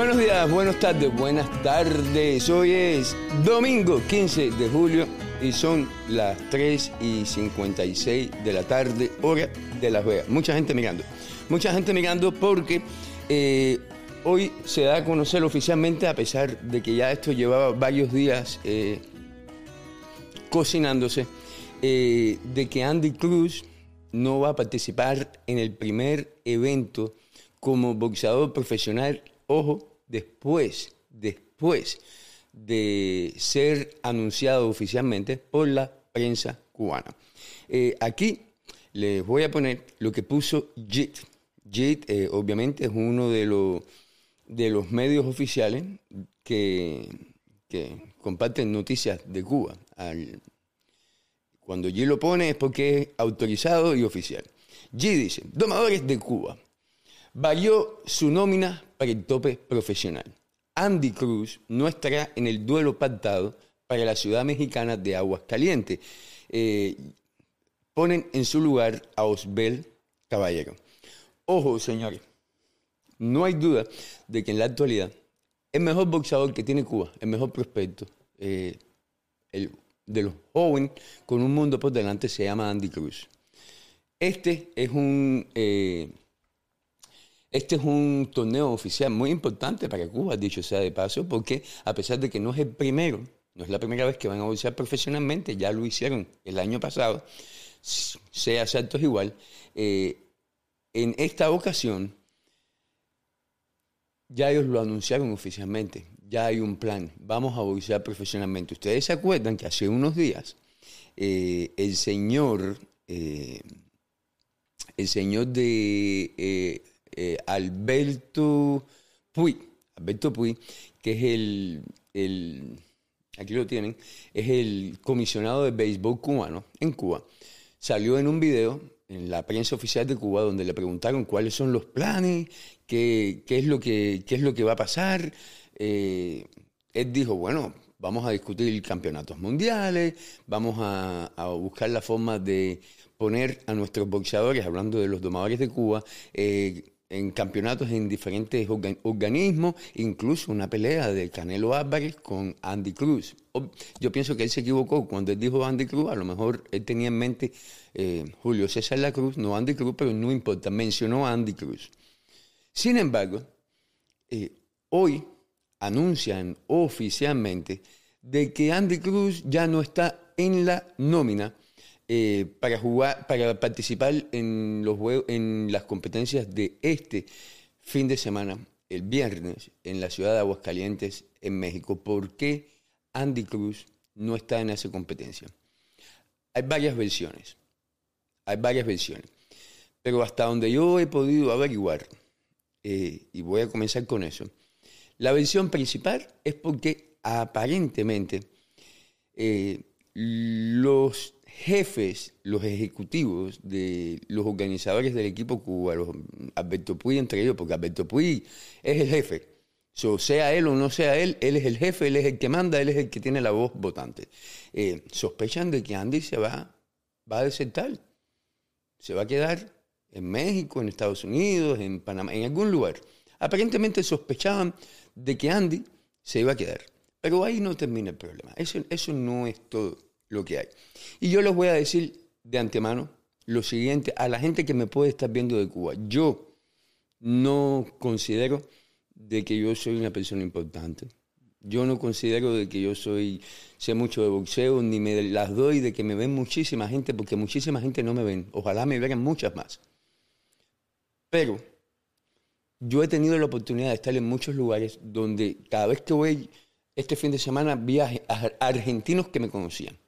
Buenos días, buenas tardes, buenas tardes. Hoy es domingo 15 de julio y son las 3 y 56 de la tarde, hora de Las Vegas. Mucha gente mirando. Mucha gente mirando porque eh, hoy se da a conocer oficialmente, a pesar de que ya esto llevaba varios días eh, cocinándose, eh, de que Andy Cruz no va a participar en el primer evento como boxeador profesional, ojo, después, después de ser anunciado oficialmente por la prensa cubana. Eh, aquí les voy a poner lo que puso JIT. JIT eh, obviamente es uno de, los de los medios oficiales que, comparten noticias de Cuba. cuando G lo pone es porque es autorizado y oficial. G dice, domadores de Cuba, varió su nómina para el tope profesional. Andy Cruz no estará en el duelo pactado para la ciudad mexicana de Aguascalientes. Eh, ponen en su lugar a Osbel Caballero. Ojo, señores, no hay duda de que en la actualidad el mejor boxeador que tiene Cuba, el mejor prospecto, eh, el, de los jóvenes con un mundo por delante, se llama Andy Cruz. Este es un eh, este es un torneo oficial muy importante para Cuba, dicho sea de paso, porque a pesar de que no es el primero, no es la primera vez que van a boxear profesionalmente, ya lo hicieron el año pasado, sea Santos igual, eh, en esta ocasión ya ellos lo anunciaron oficialmente, ya hay un plan, vamos a boxear profesionalmente. Ustedes se acuerdan que hace unos días eh, el señor, eh, el señor de eh, Alberto Puy, Alberto Puy, que es el, aquí lo tienen, es el comisionado de béisbol cubano en Cuba. Salió en un video en la prensa oficial de Cuba donde le preguntaron cuáles son los planes, qué, es, lo que, qué es lo que va a pasar. Eh, él dijo, bueno, vamos a discutir campeonatos mundiales, vamos a, buscar la forma de poner a nuestros boxeadores, hablando de los domadores de Cuba, eh, en campeonatos en diferentes organismos, incluso una pelea de Canelo Álvarez con Andy Cruz. Yo pienso que él se equivocó cuando él dijo Andy Cruz, a lo mejor él tenía en mente eh, Julio César La Cruz, no Andy Cruz, pero no importa, mencionó a Andy Cruz. Sin embargo, eh, hoy anuncian oficialmente de que Andy Cruz ya no está en la nómina eh, para jugar, para participar en los en las competencias de este fin de semana, el viernes, en la ciudad de Aguascalientes, en México. ¿Por qué Andy Cruz no está en esa competencia? Hay varias versiones. Hay varias versiones. Pero hasta donde yo he podido averiguar, eh, y voy a comenzar con eso, la versión principal es porque aparentemente eh, los jefes, los ejecutivos de los organizadores del equipo Cuba, los, Alberto Puy entre ellos, porque Alberto Puy es el jefe. sea él o no sea él, él es el jefe, él es el que manda, él es el que tiene la voz votante. Eh, sospechan de que Andy se va, va a desertar. Se va a quedar en México, en Estados Unidos, en Panamá, en algún lugar. Aparentemente sospechaban de que Andy se iba a quedar. Pero ahí no termina el problema. Eso, eso no es todo lo que hay. Y yo les voy a decir de antemano lo siguiente a la gente que me puede estar viendo de Cuba. Yo no considero de que yo soy una persona importante. Yo no considero de que yo soy, sé mucho de boxeo, ni me las doy de que me ven muchísima gente, porque muchísima gente no me ven. Ojalá me vean muchas más. Pero yo he tenido la oportunidad de estar en muchos lugares donde cada vez que voy este fin de semana vi a argentinos que me conocían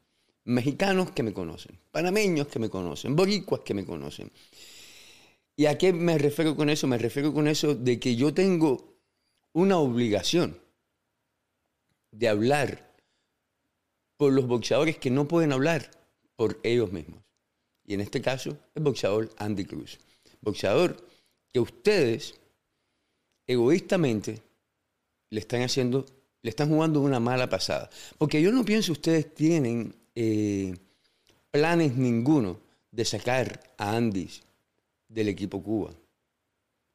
mexicanos que me conocen, panameños que me conocen, boricuas que me conocen. ¿Y a qué me refiero con eso? Me refiero con eso de que yo tengo una obligación de hablar por los boxeadores que no pueden hablar por ellos mismos. Y en este caso, el boxeador Andy Cruz. Boxeador que ustedes egoístamente le están haciendo, le están jugando una mala pasada. Porque yo no pienso ustedes tienen eh, planes ninguno de sacar a Andy del equipo Cuba.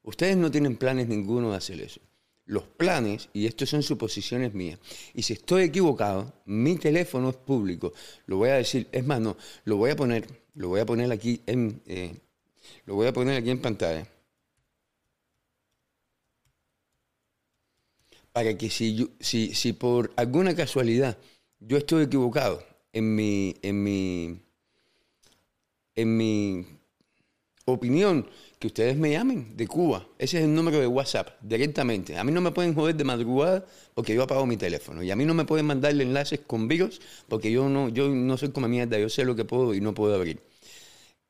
Ustedes no tienen planes ninguno de hacer eso. los planes, y esto son suposiciones mías, y si estoy equivocado, mi teléfono es público, lo voy a decir, es más, no, lo voy a poner, lo voy a poner aquí en, eh, lo voy a poner aquí en pantalla. Para que si, si, si por alguna casualidad yo estoy equivocado en mi, en mi, en mi opinión, que ustedes me llamen de Cuba. Ese es el número de WhatsApp, directamente. A mí no me pueden joder de madrugada porque yo apago mi teléfono. Y a mí no me pueden mandar enlaces con virus porque yo no, yo no soy como mierda, yo sé lo que puedo y no puedo abrir.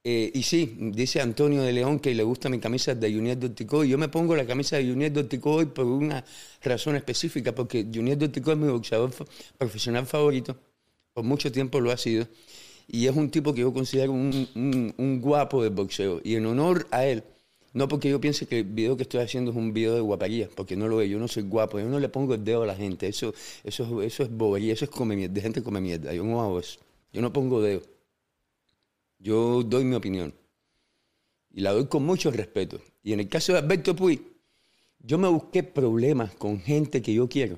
Eh, y sí, dice Antonio de León que le gusta mi camisa de Junior Dortico. Y yo me pongo la camisa de Junior Dortico hoy por una razón específica, porque Junior Dortico es mi boxeador profesional favorito. Por mucho tiempo lo ha sido. Y es un tipo que yo considero un, guapo de boxeo. Y en honor a él, no porque yo piense que el video que estoy haciendo es un video de guaparía, porque no lo veo, yo no soy guapo, yo no le pongo el dedo a la gente, eso, eso, eso es bobería, eso es come mierda, de gente come mierda, yo no hago eso, yo no pongo dedo, yo doy mi opinión. Y la doy con mucho respeto. Y en el caso de Alberto Puy, yo me busqué problemas con gente que yo quiero.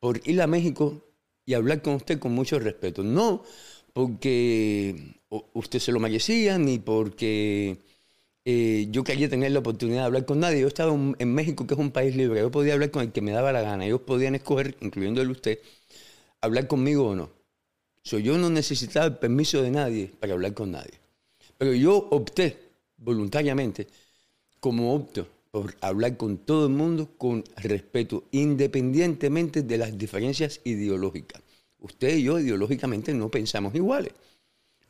Por ir a México y hablar con usted con mucho respeto, no porque usted se lo merecía, ni porque eh, yo quería tener la oportunidad de hablar con nadie. Yo estaba en México, que es un país libre, yo podía hablar con el que me daba la gana. Ellos podían escoger, incluyéndole usted, hablar conmigo o no. yo no necesitaba el permiso de nadie para hablar con nadie. Pero yo opté voluntariamente, como opto, por hablar con todo el mundo con respeto, independientemente de las diferencias ideológicas. Usted y yo ideológicamente no pensamos iguales.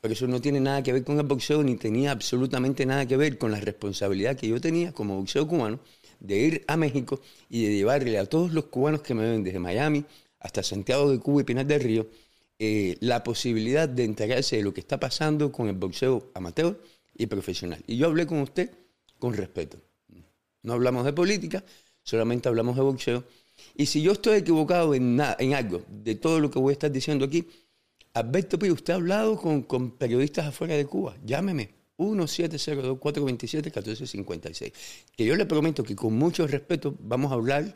Pero eso no tiene nada que ver con el boxeo, ni tenía absolutamente nada que ver con la responsabilidad que yo tenía como boxeo cubano de ir a México y de llevarle a todos los cubanos que me ven desde Miami hasta Santiago de Cuba y Pinar del Río eh, la posibilidad de enterarse de lo que está pasando con el boxeo amateur y profesional. Y yo hablé con usted con respeto. No hablamos de política, solamente hablamos de boxeo y si yo estoy equivocado en, en algo de todo lo que voy a estar diciendo aquí, Alberto Pío, usted ha hablado con, periodistas afuera de Cuba. Llámeme. 1-702-427-1456. Que yo le prometo que con mucho respeto vamos a hablar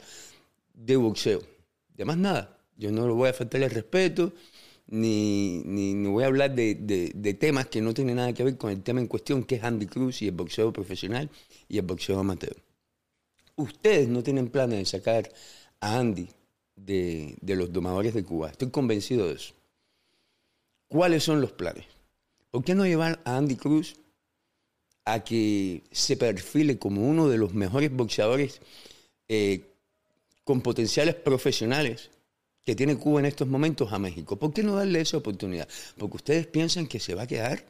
de boxeo. De más nada. Yo no le voy a faltar el respeto, ni, ni, voy a hablar de, de, de, temas que no tienen nada que ver con el tema en cuestión, que es Andy Cruz y el boxeo profesional y el boxeo amateur. Ustedes no tienen planes de sacar a Andy de, los domadores de Cuba. Estoy convencido de eso. ¿Cuáles son los planes? ¿Por qué no llevar a Andy Cruz a que se perfile como uno de los mejores boxeadores eh, con potenciales profesionales que tiene Cuba en estos momentos a México? ¿Por qué no darle esa oportunidad? Porque ustedes piensan que se va a quedar.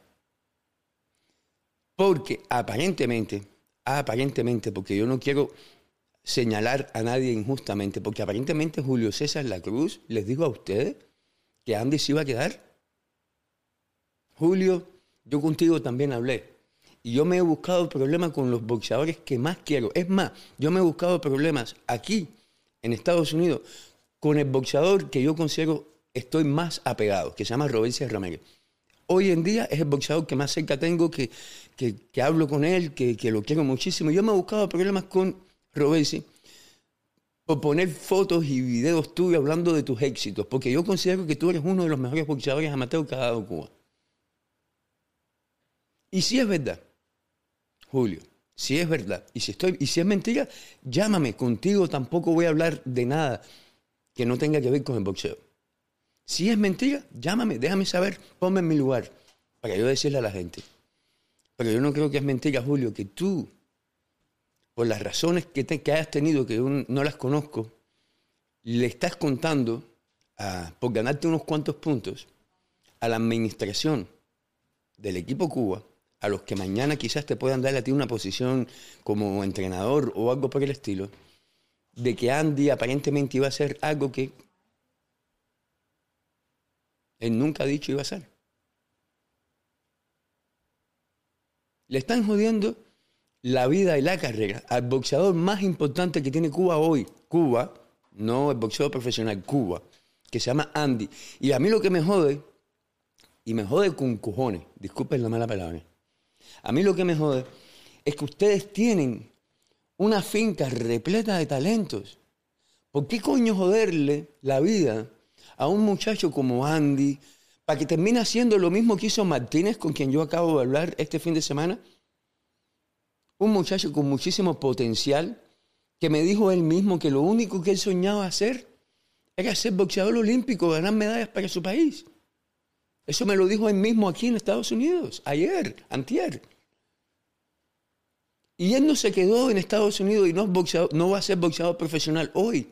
Porque aparentemente, aparentemente, porque yo no quiero señalar a nadie injustamente, porque aparentemente Julio César La Cruz les dijo a ustedes que Andy se iba a quedar. Julio, yo contigo también hablé. Y yo me he buscado problemas con los boxeadores que más quiero. Es más, yo me he buscado problemas aquí, en Estados Unidos, con el boxeador que yo considero estoy más apegado, que se llama Robencia Ramírez. Hoy en día es el boxeador que más cerca tengo, que, que, hablo con él, que, que, lo quiero muchísimo. Yo me he buscado problemas con Robesi, por poner fotos y videos tuyos hablando de tus éxitos, porque yo considero que tú eres uno de los mejores boxeadores amateur que ha dado Cuba. Y si es verdad, Julio, si es verdad, y si, estoy, y si es mentira, llámame, contigo tampoco voy a hablar de nada que no tenga que ver con el boxeo. Si es mentira, llámame, déjame saber, ponme en mi lugar, para yo decirle a la gente. Pero yo no creo que es mentira, Julio, que tú por las razones que, te, que hayas tenido, que no las conozco, le estás contando, por ganarte unos cuantos puntos, a la administración del equipo Cuba, a los que mañana quizás te puedan dar a ti una posición como entrenador o algo por el estilo, de que Andy aparentemente iba a hacer algo que él nunca ha dicho iba a hacer. Le están jodiendo la vida y la carrera al boxeador más importante que tiene Cuba hoy, Cuba, no el boxeador profesional, Cuba, que se llama Andy. Y a mí lo que me jode, y me jode con cojones, disculpen la mala palabra, a mí lo que me jode es que ustedes tienen una finca repleta de talentos. ¿Por qué coño joderle la vida a un muchacho como Andy para que termine haciendo lo mismo que hizo Martínez, con quien yo acabo de hablar este fin de semana? Un muchacho con muchísimo potencial que me dijo él mismo que lo único que él soñaba hacer era ser boxeador olímpico, ganar medallas para su país. Eso me lo dijo él mismo aquí en Estados Unidos, ayer, antier. Y él no se quedó en Estados Unidos y no, no va a ser boxeador profesional hoy.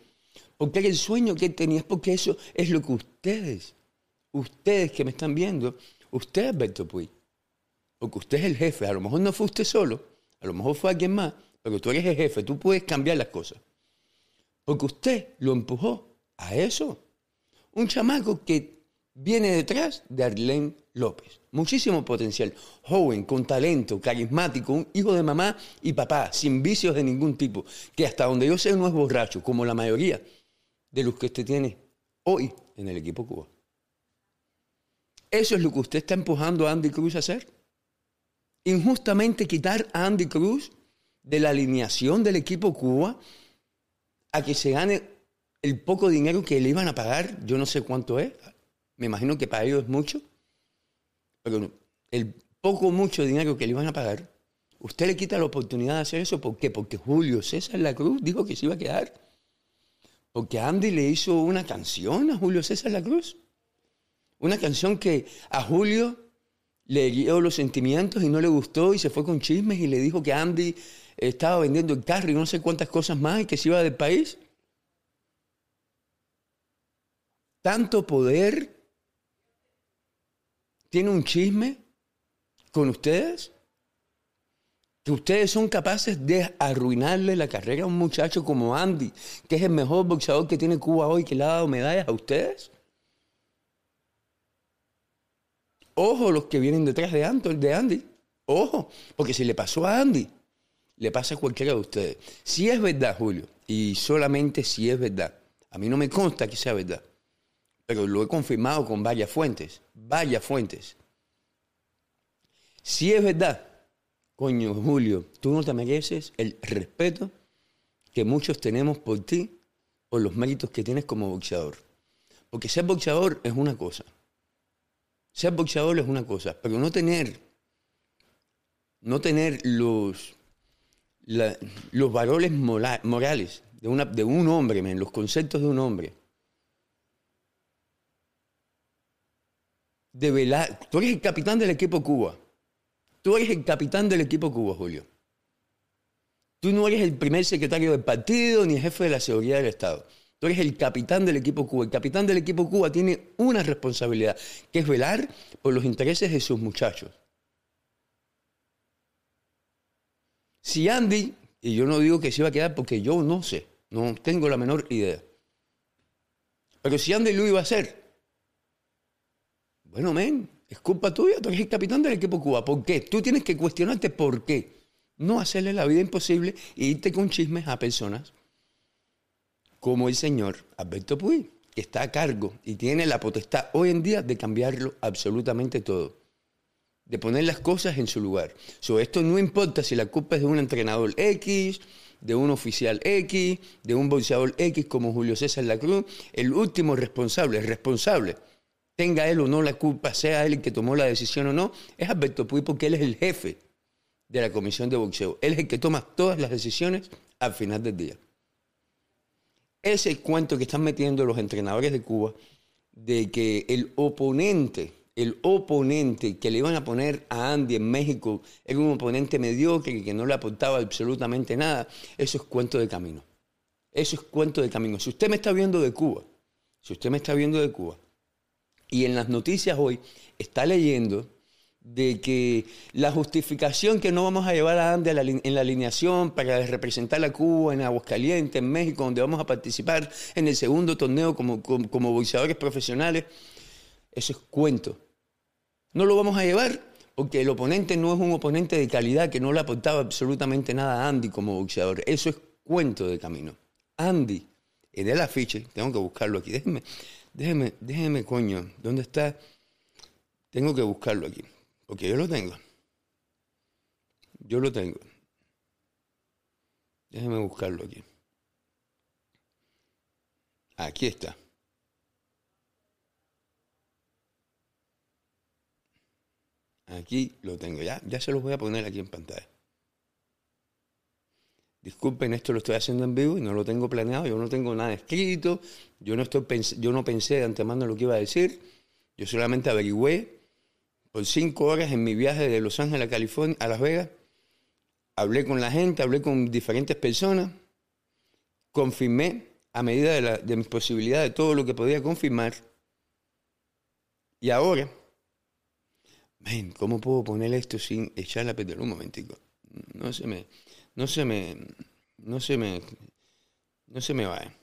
Porque era el sueño que él tenía, es porque eso es lo que ustedes, ustedes que me están viendo, usted es Beto Puy. Porque usted es el jefe. A lo mejor no fue usted solo, a lo mejor fue alguien más, pero tú eres el jefe, tú puedes cambiar las cosas. Porque usted lo empujó a eso. Un chamaco que viene detrás de Arlene López. Muchísimo potencial, joven, con talento, carismático, un hijo de mamá y papá, sin vicios de ningún tipo, que hasta donde yo sé no es borracho, como la mayoría de los que usted tiene hoy en el equipo Cuba. Eso es lo que usted está empujando a Andy Cruz a hacer. Injustamente quitar a Andy Cruz de la alineación del equipo Cuba a que se gane el poco dinero que le iban a pagar, yo no sé cuánto es, me imagino que para ellos es mucho, pero el poco mucho dinero que le iban a pagar, usted le quita la oportunidad de hacer eso. ¿Por qué? Porque Julio César La Cruz dijo que se iba a quedar. Porque Andy le hizo una canción a Julio César La Cruz. Una canción que a Julio le dio los sentimientos y no le gustó y se fue con chismes y le dijo que Andy estaba vendiendo el carro y no sé cuántas cosas más y que se iba del país. Tanto poder tiene un chisme con ustedes? Que ustedes son capaces de arruinarle la carrera a un muchacho como Andy, que es el mejor boxeador que tiene Cuba hoy, que le ha dado medallas a ustedes. Ojo los que vienen detrás de, de Andy. Ojo, porque si le pasó a Andy, le pasa a cualquiera de ustedes. Si es verdad, Julio, y solamente si es verdad, a mí no me consta que sea verdad, pero lo he confirmado con varias fuentes, varias fuentes. Si es verdad, coño Julio, tú no te mereces el respeto que muchos tenemos por ti, por los méritos que tienes como boxeador. Porque ser boxeador es una cosa. Ser boxeador es una cosa, pero no tener, no tener los, los valores morales de, un hombre, los conceptos de un hombre, de. Tú eres el capitán del equipo Cuba. Tú eres el capitán del equipo Cuba, Julio. Tú no eres el primer secretario del partido ni jefe de la seguridad del Estado. Tú eres el capitán del equipo Cuba. El capitán del equipo Cuba tiene una responsabilidad, que es velar por los intereses de sus muchachos. Si Andy, y yo no digo que se iba a quedar porque yo no sé, no tengo la menor idea. Pero si Andy lo iba a hacer, bueno, men, es culpa tuya, tú eres el capitán del equipo Cuba. ¿Por qué? Tú tienes que cuestionarte por qué. No hacerle la vida imposible e irte con chismes a personas como el señor Alberto Puy, que está a cargo y tiene la potestad hoy en día de cambiarlo absolutamente todo. De poner las cosas en su lugar. So, esto no importa si la culpa es de un entrenador X, de un oficial X, de un boxeador X como Julio César Lacruz. El último responsable, el responsable tenga él o no la culpa, sea él el que tomó la decisión o no, es Alberto Puy porque él es el jefe de la comisión de boxeo. Él es el que toma todas las decisiones al final del día. Ese cuento que están metiendo los entrenadores de Cuba de que el oponente, el oponente que le iban a poner a Andy en México era un oponente mediocre que no le aportaba absolutamente nada, eso es cuento de camino. Eso es cuento de camino. Si usted me está viendo de Cuba, si usted me está viendo de Cuba, y en las noticias hoy está leyendo de que la justificación que no vamos a llevar a Andy en la alineación para representar a Cuba en Aguascalientes, en México, donde vamos a participar en el segundo torneo como, como, boxeadores profesionales, eso es cuento. No lo vamos a llevar porque el oponente no es un oponente de calidad que no le aportaba absolutamente nada a Andy como boxeador. Eso es cuento de camino. Andy, en el afiche, tengo que buscarlo aquí, déjenme, Déjeme, déjeme, coño, ¿dónde está? Tengo que buscarlo aquí, porque yo lo tengo. Yo lo tengo. Déjeme buscarlo aquí. Aquí está. Aquí lo tengo, ya, ya se los voy a poner aquí en pantalla. Disculpen, esto lo estoy haciendo en vivo y no lo tengo planeado, yo no tengo nada escrito, yo no, estoy yo no pensé de antemano lo que iba a decir, yo solamente averigüé por cinco horas en mi viaje de Los Ángeles a California, a Las Vegas, hablé con la gente, hablé con diferentes personas, confirmé a medida de, la, de mis posibilidades todo lo que podía confirmar y ahora ¿cómo puedo poner esto sin echarle a perder? Un momentico. No se me, no se me, no se me, no se me va.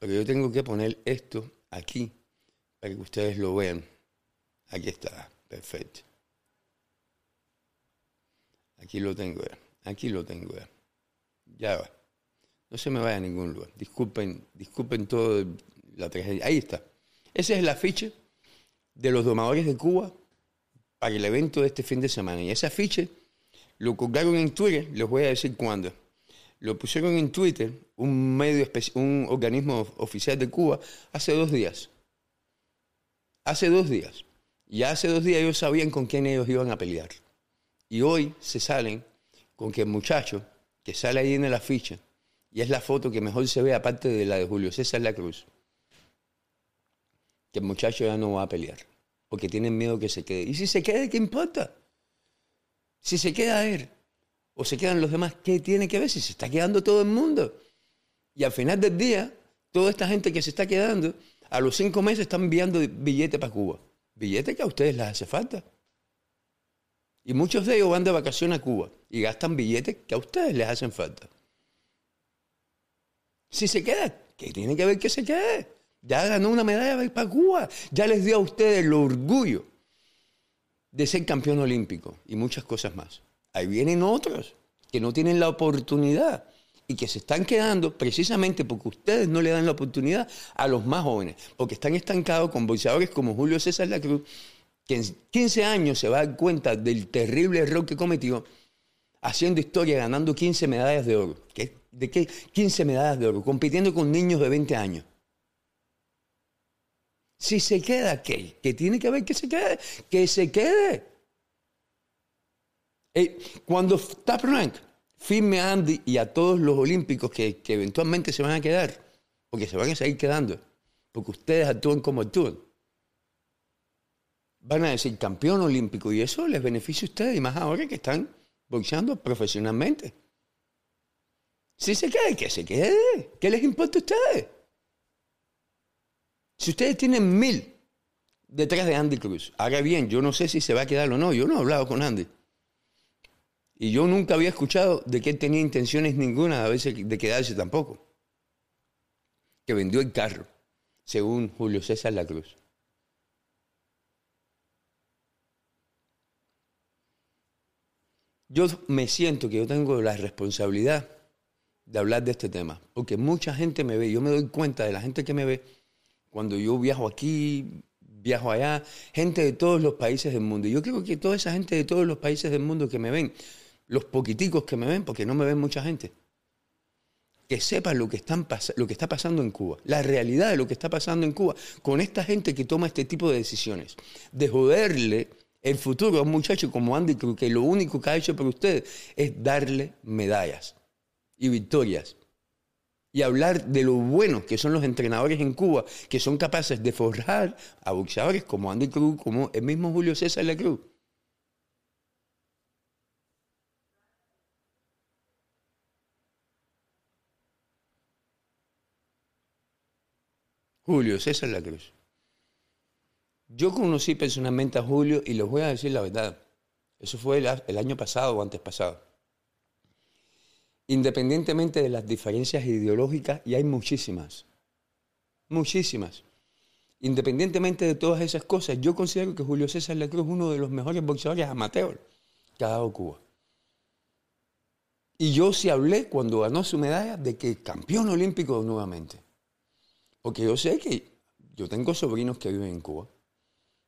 Pero yo tengo que poner esto aquí para que ustedes lo vean. Aquí está, perfecto. Aquí lo tengo, aquí lo tengo. Ya va. No se me vaya a ningún lugar. Disculpen, disculpen todo la tragedia. Ahí está. Ese es el afiche de los domadores de Cuba para el evento de este fin de semana. Y ese afiche lo colgaron en Twitter, les voy a decir cuándo. Lo pusieron en Twitter, un medio un organismo oficial de Cuba, hace dos días. Hace dos días. Y hace dos días ellos sabían con quién ellos iban a pelear. Y hoy se salen con que el muchacho que sale ahí en el afiche, y es la foto que mejor se ve aparte de la de Julio César La Cruz, que el muchacho ya no va a pelear, porque tienen miedo que se quede. ¿Y si se quede, qué importa? Si se queda él o se quedan los demás, ¿qué tiene que ver si se está quedando todo el mundo? Y al final del día, toda esta gente que se está quedando, a los cinco meses están enviando billetes para Cuba. Billetes que a ustedes les hace falta. Y muchos de ellos van de vacaciones a Cuba y gastan billetes que a ustedes les hacen falta. Si se queda, ¿qué tiene que ver que se quede? Ya ganó una medalla para Cuba. Ya les dio a ustedes el orgullo de ser campeón olímpico y muchas cosas más. Ahí vienen otros que no tienen la oportunidad y que se están quedando precisamente porque ustedes no le dan la oportunidad a los más jóvenes, porque están estancados con boxeadores como Julio César La Cruz, que en 15 años se va a dar cuenta del terrible error que cometió haciendo historia, ganando 15 medallas de oro. ¿De qué 15 medallas de oro? Compitiendo con niños de 20 años. Si se queda, ¿qué? ¿Qué tiene que ver que se quede? Que se quede. Eh, cuando Top Rank firme a Andy y a todos los olímpicos que, que eventualmente se van a quedar, porque se van a seguir quedando, porque ustedes actúan como actúan, van a decir campeón olímpico y eso les beneficia a ustedes, y más ahora que están boxeando profesionalmente. Si se quede, que se quede. ¿Qué les importa a ustedes? Si ustedes tienen mil detrás de Andy Cruz, haga bien, yo no sé si se va a quedar o no, yo no he hablado con Andy. Y yo nunca había escuchado de que él tenía intenciones ninguna de quedarse tampoco. Que vendió el carro, según Julio César La Cruz. Yo me siento que yo tengo la responsabilidad de hablar de este tema, porque mucha gente me ve, yo me doy cuenta de la gente que me ve cuando yo viajo aquí, viajo allá, gente de todos los países del mundo. Yo creo que toda esa gente de todos los países del mundo que me ven, los poquiticos que me ven, porque no me ven mucha gente, que sepan lo que, lo que está pasando en Cuba, la realidad de lo que está pasando en Cuba, con esta gente que toma este tipo de decisiones, de joderle el futuro a un muchacho como Andy Cruz, que lo único que ha hecho por ustedes es darle medallas y victorias y hablar de lo bueno que son los entrenadores en Cuba, que son capaces de forjar a boxeadores como Andy Cruz, como el mismo Julio César La Cruz. Julio César La Cruz. Yo conocí personalmente a Julio y les voy a decir la verdad. Eso fue el, año pasado o antes pasado independientemente de las diferencias ideológicas, y hay muchísimas, muchísimas. Independientemente de todas esas cosas, yo considero que Julio César La Cruz es uno de los mejores boxeadores amateur que ha dado Cuba. Y yo sí hablé cuando ganó su medalla de que campeón olímpico nuevamente. Porque yo sé que yo tengo sobrinos que viven en Cuba,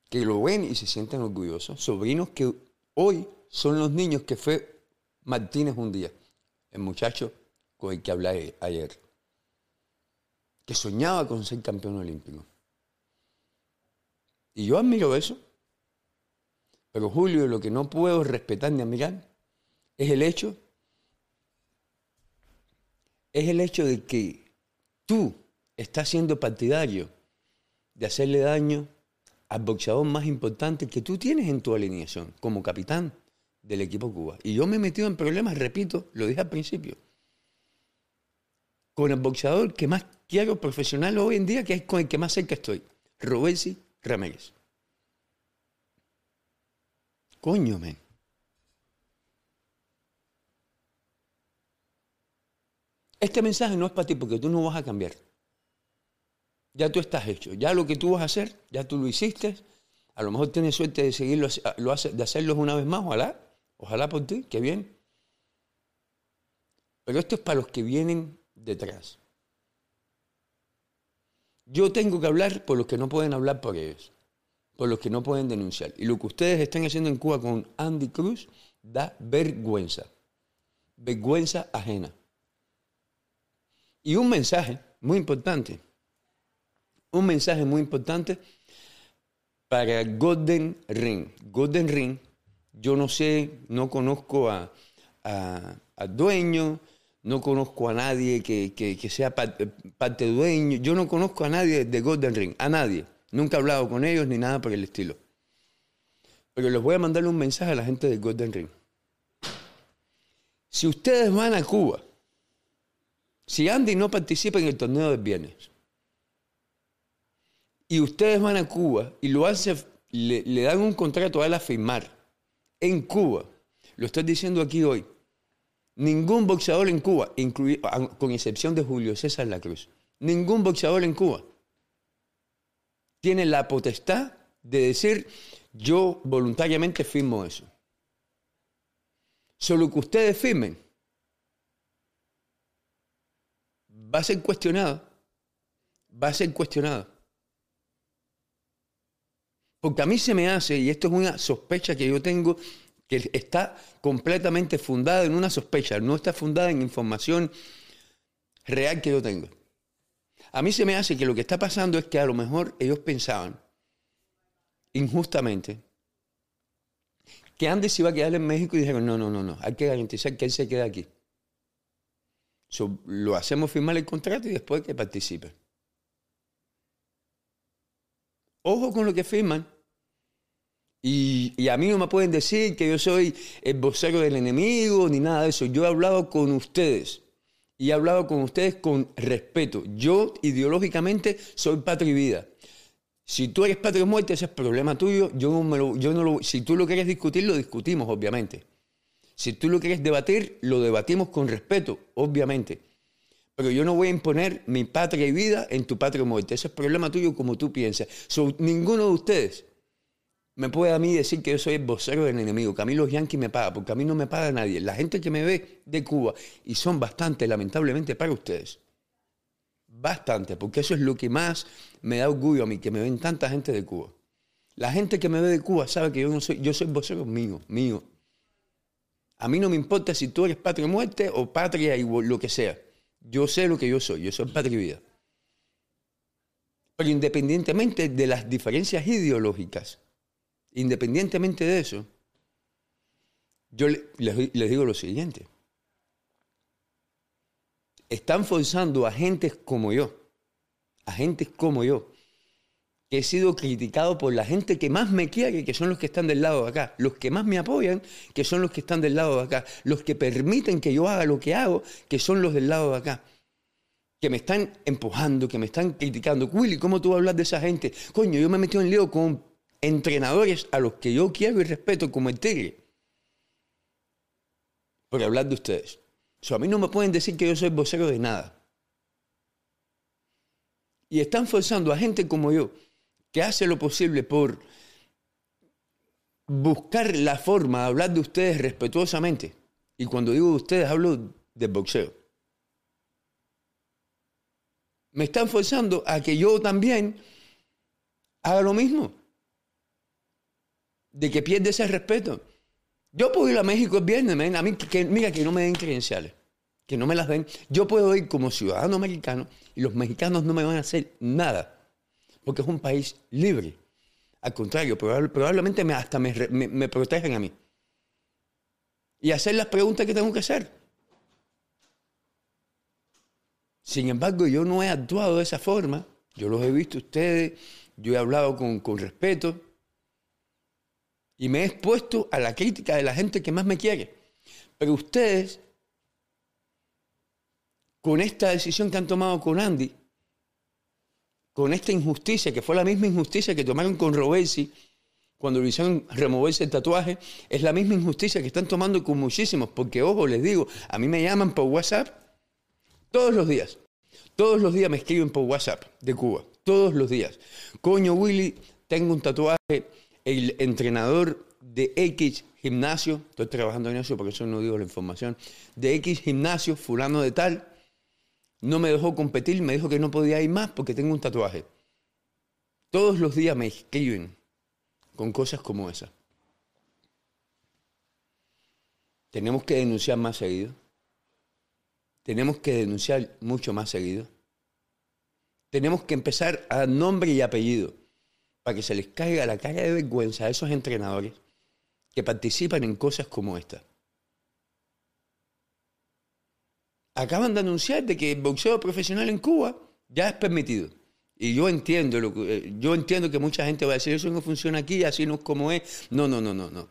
que lo ven y se sienten orgullosos. Sobrinos que hoy son los niños que fue Martínez un día el muchacho con el que hablé ayer, que soñaba con ser campeón olímpico. Y yo admiro eso. Pero Julio, lo que no puedo respetar ni admirar es el hecho, es el hecho de que tú estás siendo partidario de hacerle daño al boxeador más importante que tú tienes en tu alineación como capitán del equipo Cuba. Y yo me he metido en problemas, repito, lo dije al principio, con el boxeador que más quiero profesional hoy en día, que es con el que más cerca estoy, Robesi Ramírez. Coño, men. Este mensaje no es para ti porque tú no vas a cambiar. Ya tú estás hecho. Ya lo que tú vas a hacer, ya tú lo hiciste. A lo mejor tienes suerte de seguirlo, de hacerlo una vez más, ojalá. Ojalá por ti, que bien. Pero esto es para los que vienen detrás. Yo tengo que hablar por los que no pueden hablar por ellos por los que no pueden denunciar. Y lo que ustedes están haciendo en Cuba con Andy Cruz da vergüenza, vergüenza ajena. Y un mensaje muy importante, un mensaje muy importante para Golden Ring. Golden Ring, yo no sé, no conozco a, dueño, no conozco a nadie que, sea parte, parte, dueño, yo no conozco a nadie de Golden Ring, a nadie. Nunca he hablado con ellos ni nada por el estilo. Pero les voy a mandar un mensaje a la gente de Golden Ring. Si ustedes van a Cuba, si Andy no participa en el torneo de viernes, y ustedes van a Cuba y lo hacen, le, dan un contrato a él a firmar en Cuba, lo estoy diciendo aquí hoy, ningún boxeador en Cuba, con excepción de Julio César La Cruz, ningún boxeador en Cuba tiene la potestad de decir, yo voluntariamente firmo eso. Solo que ustedes firmen va a ser cuestionado. Va a ser cuestionado. Porque a mí se me hace, y esto es una sospecha que yo tengo, que está completamente fundada en una sospecha, no está fundada en información real que yo tengo. A mí se me hace que lo que está pasando es que a lo mejor ellos pensaban, injustamente, que Andy se iba a quedar en México y dijeron, no, no, no, no, hay que garantizar que él se quede aquí. lo hacemos firmar el contrato y después que participe. Ojo con lo que firman. Y, a mí no me pueden decir que yo soy el vocero del enemigo ni nada de eso. Yo he hablado con ustedes y he hablado con ustedes con respeto. Yo ideológicamente soy patria y vida. Si tú eres patria o muerte, ese es problema tuyo. Yo no, me lo, yo no lo, si tú lo quieres discutir, lo discutimos, obviamente. Si tú lo quieres debatir, lo debatimos con respeto, obviamente. Pero yo no voy a imponer mi patria y vida en tu patria o muerte. Ese es problema tuyo como tú piensas. ninguno de ustedes me puede a mí decir que yo soy el vocero del enemigo, que a mí los yanquis me pagan, porque a mí no me paga nadie. La gente que me ve de Cuba, y son bastante, lamentablemente, para ustedes. Bastante, porque eso es lo que más me da orgullo a mí, que me ven tanta gente de Cuba. La gente que me ve de Cuba sabe que yo no soy, yo soy vocero mío, mío. A mí no me importa si tú eres patria muerte o patria y lo que sea. Yo sé lo que yo soy, yo soy patria vida. Pero independientemente de las diferencias ideológicas, Independientemente de eso, yo les, digo lo siguiente. Están forzando a gentes como yo, a gentes como yo, que he sido criticado por la gente que más me quiere, que son los que están del lado de acá, los que más me apoyan, que son los que están del lado de acá, los que permiten que yo haga lo que hago, que son los del lado de acá, que me están empujando, que me están criticando. Willy, ¿cómo tú hablas de esa gente? Coño, yo me metí en lío con entrenadores a los que yo quiero y respeto como el Tigre. Por hablar de ustedes. a mí no me pueden decir que yo soy vocero de nada. Y están forzando a gente como yo, que hace lo posible por buscar la forma de hablar de ustedes respetuosamente. Y cuando digo de ustedes, hablo del boxeo. Me están forzando a que yo también haga lo mismo de que pierde ese respeto. Yo puedo ir a México el viernes, a mí que, mira que no me den credenciales. que no me las den. Yo puedo ir como ciudadano americano y los mexicanos no me van a hacer nada, porque es un país libre. Al contrario, probablemente me, hasta me, me protegen a mí. Y hacer las preguntas que tengo que hacer. Sin embargo, yo no he actuado de esa forma. Yo los he visto ustedes, yo he hablado con, con respeto y me he expuesto a la crítica de la gente que más me quiere. Pero ustedes, con esta decisión que han tomado con Andy, con esta injusticia, que fue la misma injusticia que tomaron con Robesi cuando le hicieron removerse el tatuaje, es la misma injusticia que están tomando con muchísimos, porque ojo, les digo, a mí me llaman por WhatsApp todos los días. Todos los días me escriben por WhatsApp de Cuba. Todos los días. Coño, Willy, tengo un tatuaje. El entrenador de X gimnasio, estoy trabajando en eso porque eso no digo la información, de X gimnasio, fulano de tal, no me dejó competir, me dijo que no podía ir más porque tengo un tatuaje. Todos los días me escriben con cosas como esa. Tenemos que denunciar más seguido. Tenemos que denunciar mucho más seguido. Tenemos que empezar a nombre y apellido para que se les caiga la cara de vergüenza a esos entrenadores que participan en cosas como esta. Acaban de anunciar de que el boxeo profesional en Cuba ya es permitido. Y yo entiendo, lo que, eh, yo entiendo que mucha gente va a decir, eso no funciona aquí, así no es como es. No, no, no, no, no.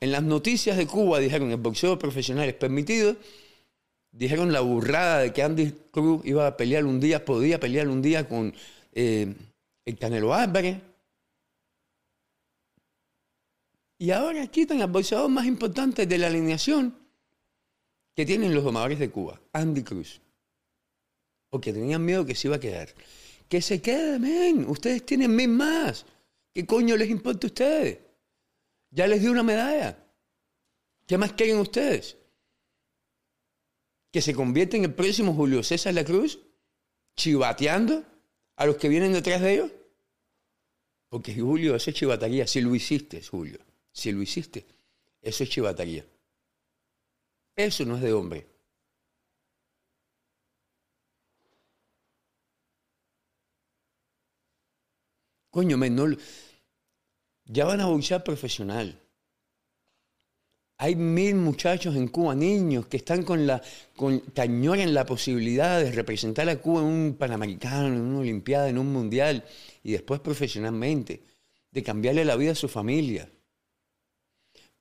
En las noticias de Cuba dijeron, el boxeo profesional es permitido dijeron la burrada de que Andy Cruz iba a pelear un día, podía pelear un día con eh, el Canelo Álvarez. Y ahora quitan al boxeador más importante de la alineación que tienen los domadores de Cuba, Andy Cruz. Porque tenían miedo que se iba a quedar. Que se quede, men. Ustedes tienen mil más. ¿Qué coño les importa a ustedes? Ya les dio una medalla. ¿Qué más quieren ustedes? que se convierte en el próximo Julio César La Cruz, chivateando a los que vienen detrás de ellos? Porque Julio, eso es chivataría. Si lo hiciste, Julio, si lo hiciste, eso es chivataría. Eso no es de hombre. Coño, men, no, ya van a boxear profesional. Hay mil muchachos en Cuba, niños, que están con la, con, en la posibilidad de representar a Cuba en un Panamericano, en una Olimpiada, en un Mundial, y después profesionalmente, de cambiarle la vida a su familia.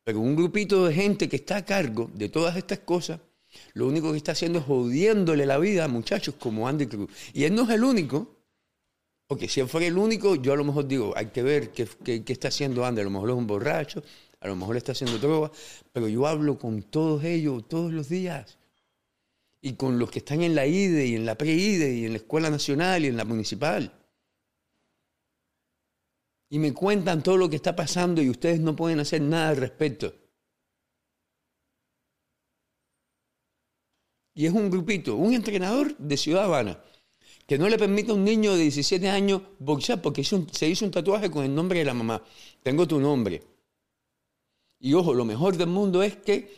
Pero un grupito de gente que está a cargo de todas estas cosas, lo único que está haciendo es jodiéndole la vida a muchachos como Andy Cruz. Y él no es el único, porque si él fuera el único, yo a lo mejor digo, hay que ver qué, qué está haciendo Andy, a lo mejor es un borracho, a lo mejor está haciendo droga, pero yo hablo con todos ellos todos los días. Y con los que están en la IDE y en la pre-IDE y en la Escuela Nacional y en la Municipal. Y me cuentan todo lo que está pasando y ustedes no pueden hacer nada al respecto. Y es un grupito, un entrenador de Ciudad Habana, que no le permite a un niño de 17 años boxear porque se hizo un tatuaje con el nombre de la mamá. Tengo tu nombre. Y ojo, lo mejor del mundo es que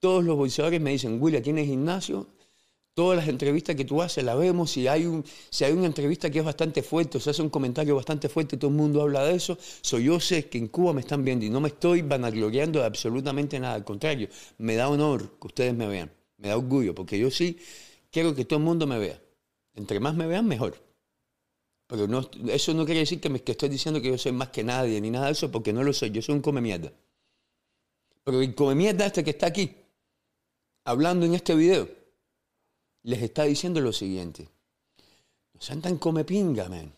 todos los boxeadores me dicen, William, ¿tienes gimnasio? Todas las entrevistas que tú haces las vemos. Si hay, un, si hay una entrevista que es bastante fuerte, o se hace un comentario bastante fuerte, todo el mundo habla de eso. So, yo sé que en Cuba me están viendo y no me estoy vanagloriando de absolutamente nada. Al contrario, me da honor que ustedes me vean. Me da orgullo, porque yo sí quiero que todo el mundo me vea. Entre más me vean, mejor. Pero no, eso no quiere decir que, me, que estoy diciendo que yo soy más que nadie, ni nada de eso, porque no lo soy. Yo soy un come mierda. Pero el come mierda este que está aquí, hablando en este video, les está diciendo lo siguiente. No sean tan come pinga, man.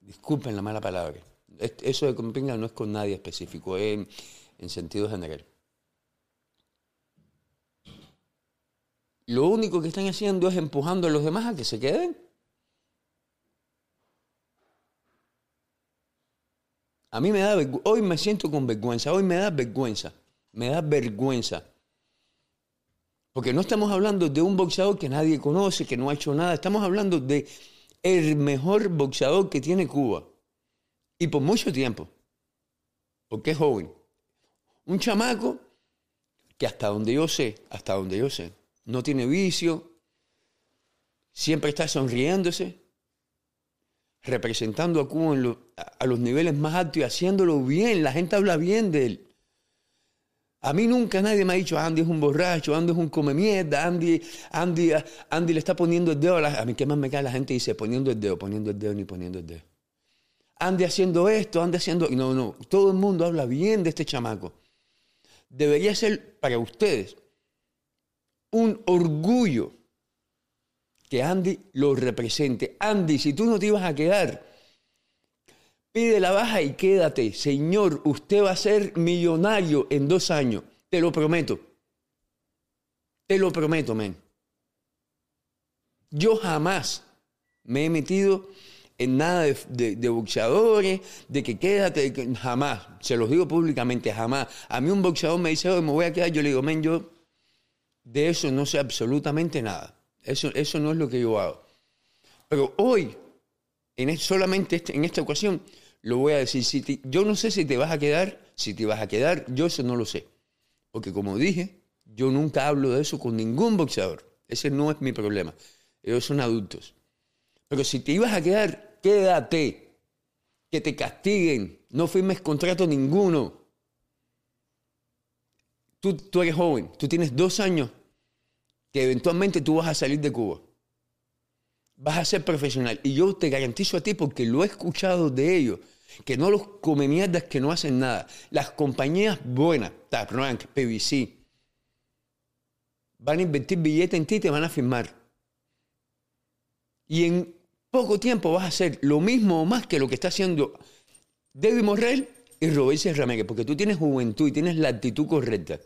Disculpen la mala palabra. Eso de come pinga no es con nadie específico, es en sentido general. Lo único que están haciendo es empujando a los demás a que se queden. A mí me da hoy me siento con vergüenza, hoy me da vergüenza, me da vergüenza. Porque no estamos hablando de un boxeador que nadie conoce, que no ha hecho nada, estamos hablando de el mejor boxeador que tiene Cuba. Y por mucho tiempo. Porque es joven. Un chamaco que hasta donde yo sé, hasta donde yo sé, no tiene vicio, siempre está sonriéndose, representando a Cuba a los niveles más altos y haciéndolo bien. La gente habla bien de él. A mí nunca nadie me ha dicho, Andy es un borracho, Andy es un come mierda, Andy, Andy, Andy le está poniendo el dedo a la... A mí qué más me cae la gente dice, poniendo el dedo, poniendo el dedo, ni poniendo el dedo. Andy haciendo esto, Andy haciendo... No, no, todo el mundo habla bien de este chamaco. Debería ser para ustedes un orgullo que Andy lo represente. Andy, si tú no te ibas a quedar, pide la baja y quédate. Señor, usted va a ser millonario en dos años. Te lo prometo. Te lo prometo, men. Yo jamás me he metido en nada de, boxeadores, de que quédate, jamás. Se los digo públicamente, jamás. A mí un boxeador me dice, me voy a quedar, yo le digo, men, yo de eso no sé absolutamente nada. Eso, eso no es lo que yo hago. Pero hoy, en, solamente este, en esta ocasión, lo voy a decir. Si yo no sé si te vas a quedar, si te vas a quedar, yo eso no lo sé. Porque como dije, yo nunca hablo de eso con ningún boxeador. Ese no es mi problema. Ellos son adultos. Pero si te ibas a quedar, quédate. Que te castiguen. No firmes contrato ninguno. Tú, tú eres joven, tú tienes dos años que eventualmente tú vas a salir de Cuba. Vas a ser profesional. Y yo te garantizo a ti, porque lo he escuchado de ellos, que no los come mierdas que no hacen nada. Las compañías buenas, Tap Rank, PVC, van a invertir billetes en ti y te van a firmar. Y en poco tiempo vas a hacer lo mismo o más que lo que está haciendo David Morrell y Roberto Ramírez, porque tú tienes juventud y tienes la actitud correcta.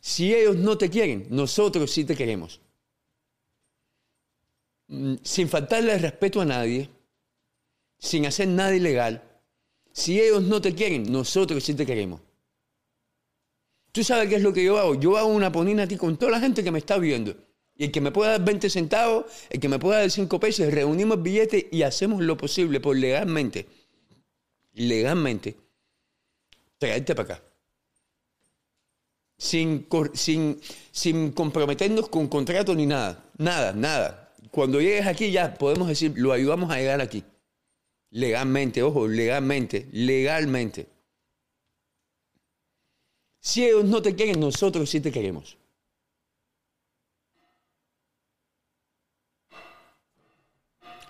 Si ellos no te quieren, nosotros sí te queremos. Mm, sin faltarle respeto a nadie, sin hacer nada ilegal. Si ellos no te quieren, nosotros sí te queremos. Tú sabes qué es lo que yo hago. Yo hago una ponina a ti con toda la gente que me está viendo. Y el que me pueda dar 20 centavos, el que me pueda dar 5 pesos, reunimos el billete y hacemos lo posible por legalmente, legalmente, traerte para acá sin, sin, sin comprometernos con contrato ni nada. Nada, nada. Cuando llegues aquí ya podemos decir, lo ayudamos a llegar aquí. Legalmente, ojo, legalmente, legalmente. Si ellos no te quieren, nosotros sí te queremos.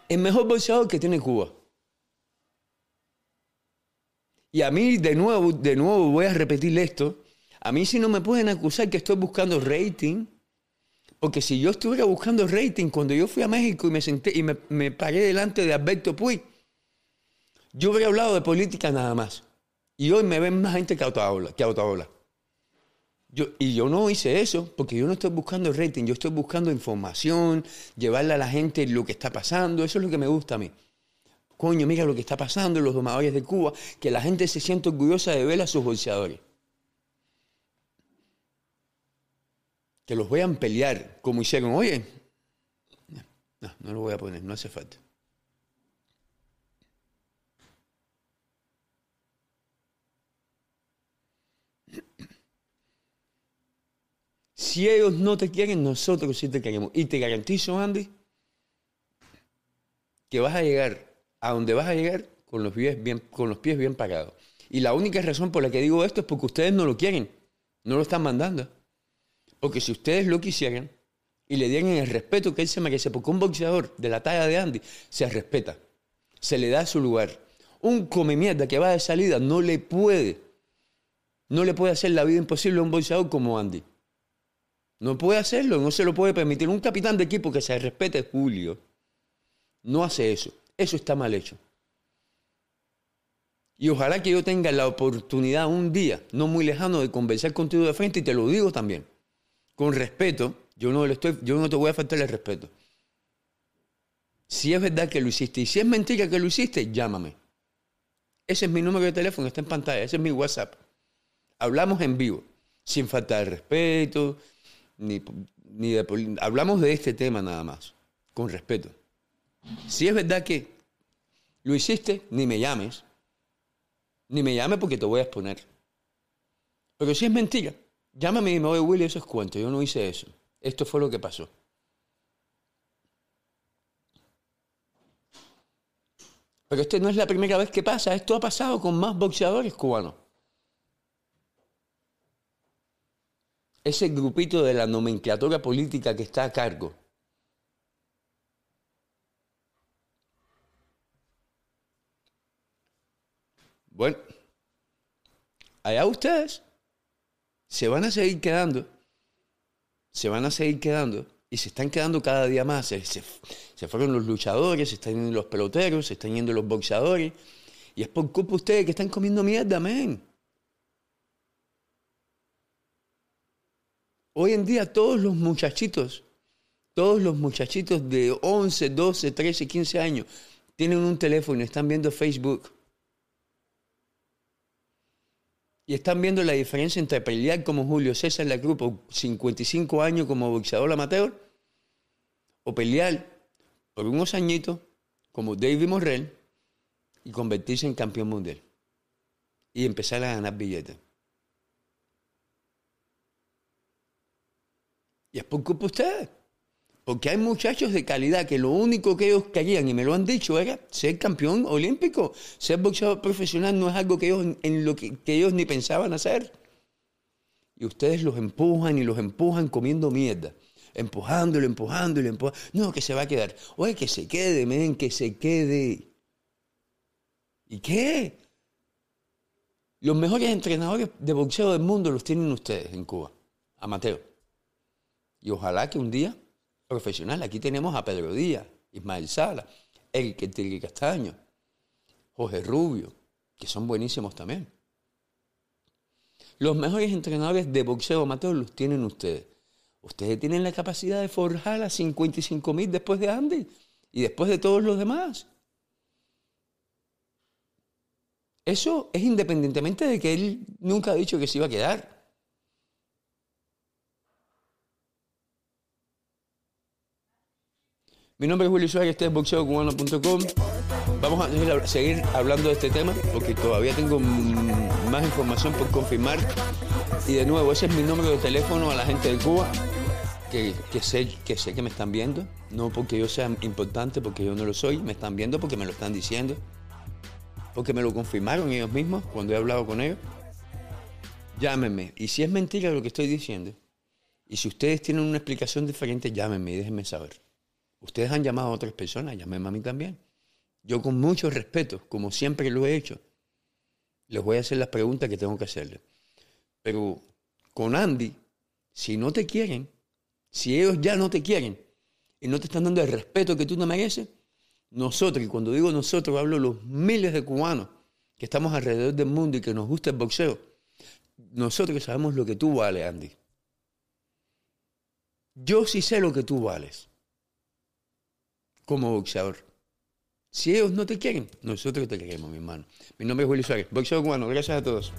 El mejor boxeador que tiene Cuba. Y a mí, de nuevo, de nuevo voy a repetir esto. A mí si no me pueden acusar que estoy buscando rating, porque si yo estuviera buscando rating cuando yo fui a México y me senté y me, paré delante de Alberto Puy, yo hubiera hablado de política nada más. Y hoy me ven más gente que autohabla. Que Yo, y yo no hice eso porque yo no estoy buscando rating, yo estoy buscando información, llevarle a la gente lo que está pasando, eso es lo que me gusta a mí. Coño, mira lo que está pasando en los domadores de Cuba, que la gente se siente orgullosa de ver a sus bolseadores. Que los vean pelear como hicieron, oye, no, no lo voy a poner, no hace falta. Si ellos no te quieren, nosotros sí te queremos. Y te garantizo, Andy, que vas a llegar a donde vas a llegar con los pies bien, con los pies bien parados. Y la única razón por la que digo esto es porque ustedes no lo quieren, no lo están mandando. Porque si ustedes lo quisieran y le dieran el respeto que él se merece, porque un boxeador de la talla de Andy se respeta, se le da su lugar. Un come mierda que va de salida no le puede, no le puede hacer la vida imposible a un boxeador como Andy. No puede hacerlo, no se lo puede permitir. Un capitán de equipo que se respete, Julio, no hace eso. Eso está mal hecho. Y ojalá que yo tenga la oportunidad un día, no muy lejano, de conversar contigo de frente y te lo digo también con respeto, yo no, le estoy, te voy a faltar el respeto. Si es verdad que lo hiciste y si es mentira que lo hiciste, llámame. Ese es mi número de teléfono, está en pantalla, ese es mi WhatsApp. Hablamos en vivo, sin falta de respeto, ni, ni de, hablamos de este tema nada más, con respeto. Si es verdad que lo hiciste, ni me llames, ni me llames porque te voy a exponer. Pero si es mentira, Llámame y dime, oye Willy, eso es cuento, yo no hice eso. Esto fue lo que pasó. Pero este no es la primera vez que pasa, esto ha pasado con más boxeadores cubanos. Ese grupito de la nomenclatura política que está a cargo. Bueno, allá ustedes se van a seguir quedando, se van a seguir quedando y se están quedando cada día más. Se, fueron los luchadores, se están yendo los peloteros, se están yendo los boxeadores. Y es por culpa de ustedes que están comiendo mierda, men. Hoy en día todos los muchachitos, todos los muchachitos de 11, 12, 13, 15 años tienen un teléfono y están viendo Facebook. Y están viendo la diferencia entre pelear como Julio César la Cruz por 55 años como boxeador amateur o pelear por unos añitos como David Morrell y convertirse en campeón mundial y empezar a ganar billetes. Y es por culpa de ustedes. Porque hay muchachos de calidad que lo único que ellos querían, y me lo han dicho, era ser campeón olímpico. Ser boxeador profesional no es algo que ellos, ni pensaban hacer. Y ustedes los empujan y los empujan comiendo mierda. Empujándolo, empujándolo, empujándolo. No, que se va a quedar. Oye, que se quede, men, que se quede. ¿Y qué? Los mejores entrenadores de boxeo del mundo los tienen ustedes en Cuba, Mateo. Y ojalá que un día profesional. Aquí tenemos a Pedro Díaz, Ismael Sala, Eric Tigre Castaño, Jorge Rubio, que son buenísimos también. Los mejores entrenadores de boxeo amateur los tienen ustedes. Ustedes tienen la capacidad de forjar a 55 mil después de Andy y después de todos los demás. Eso es independientemente de que él nunca ha dicho que se iba a quedar. Mi nombre es Willy Suárez, este es boxeocubano.com. Vamos a seguir hablando de este tema porque todavía tengo más información por confirmar. Y de nuevo, ese es mi número de teléfono a la gente de Cuba, que, sé, que sé que me están viendo. No porque yo sea importante, porque yo no lo soy, me están viendo porque me lo están diciendo. Porque me lo confirmaron ellos mismos cuando he hablado con ellos. Llámenme. Y si es mentira lo que estoy diciendo, y si ustedes tienen una explicación diferente, llámenme y déjenme saber. Ustedes han llamado a otras personas, llámenme a mí también. Yo con mucho respeto, como siempre lo he hecho, les voy a hacer las preguntas que tengo que hacerles. Pero con Andy, si no te quieren, si ellos ya no te quieren y no te están dando el respeto que tú no mereces, nosotros, y cuando digo nosotros hablo los miles de cubanos que estamos alrededor del mundo y que nos gusta el boxeo, nosotros sabemos lo que tú vales, Andy. Yo sí sé lo que tú vales como boxeador. Si ellos no te quieren, nosotros te queremos, mi hermano. Mi nombre es Julio Suárez, boxeador cubano. Gracias a todos.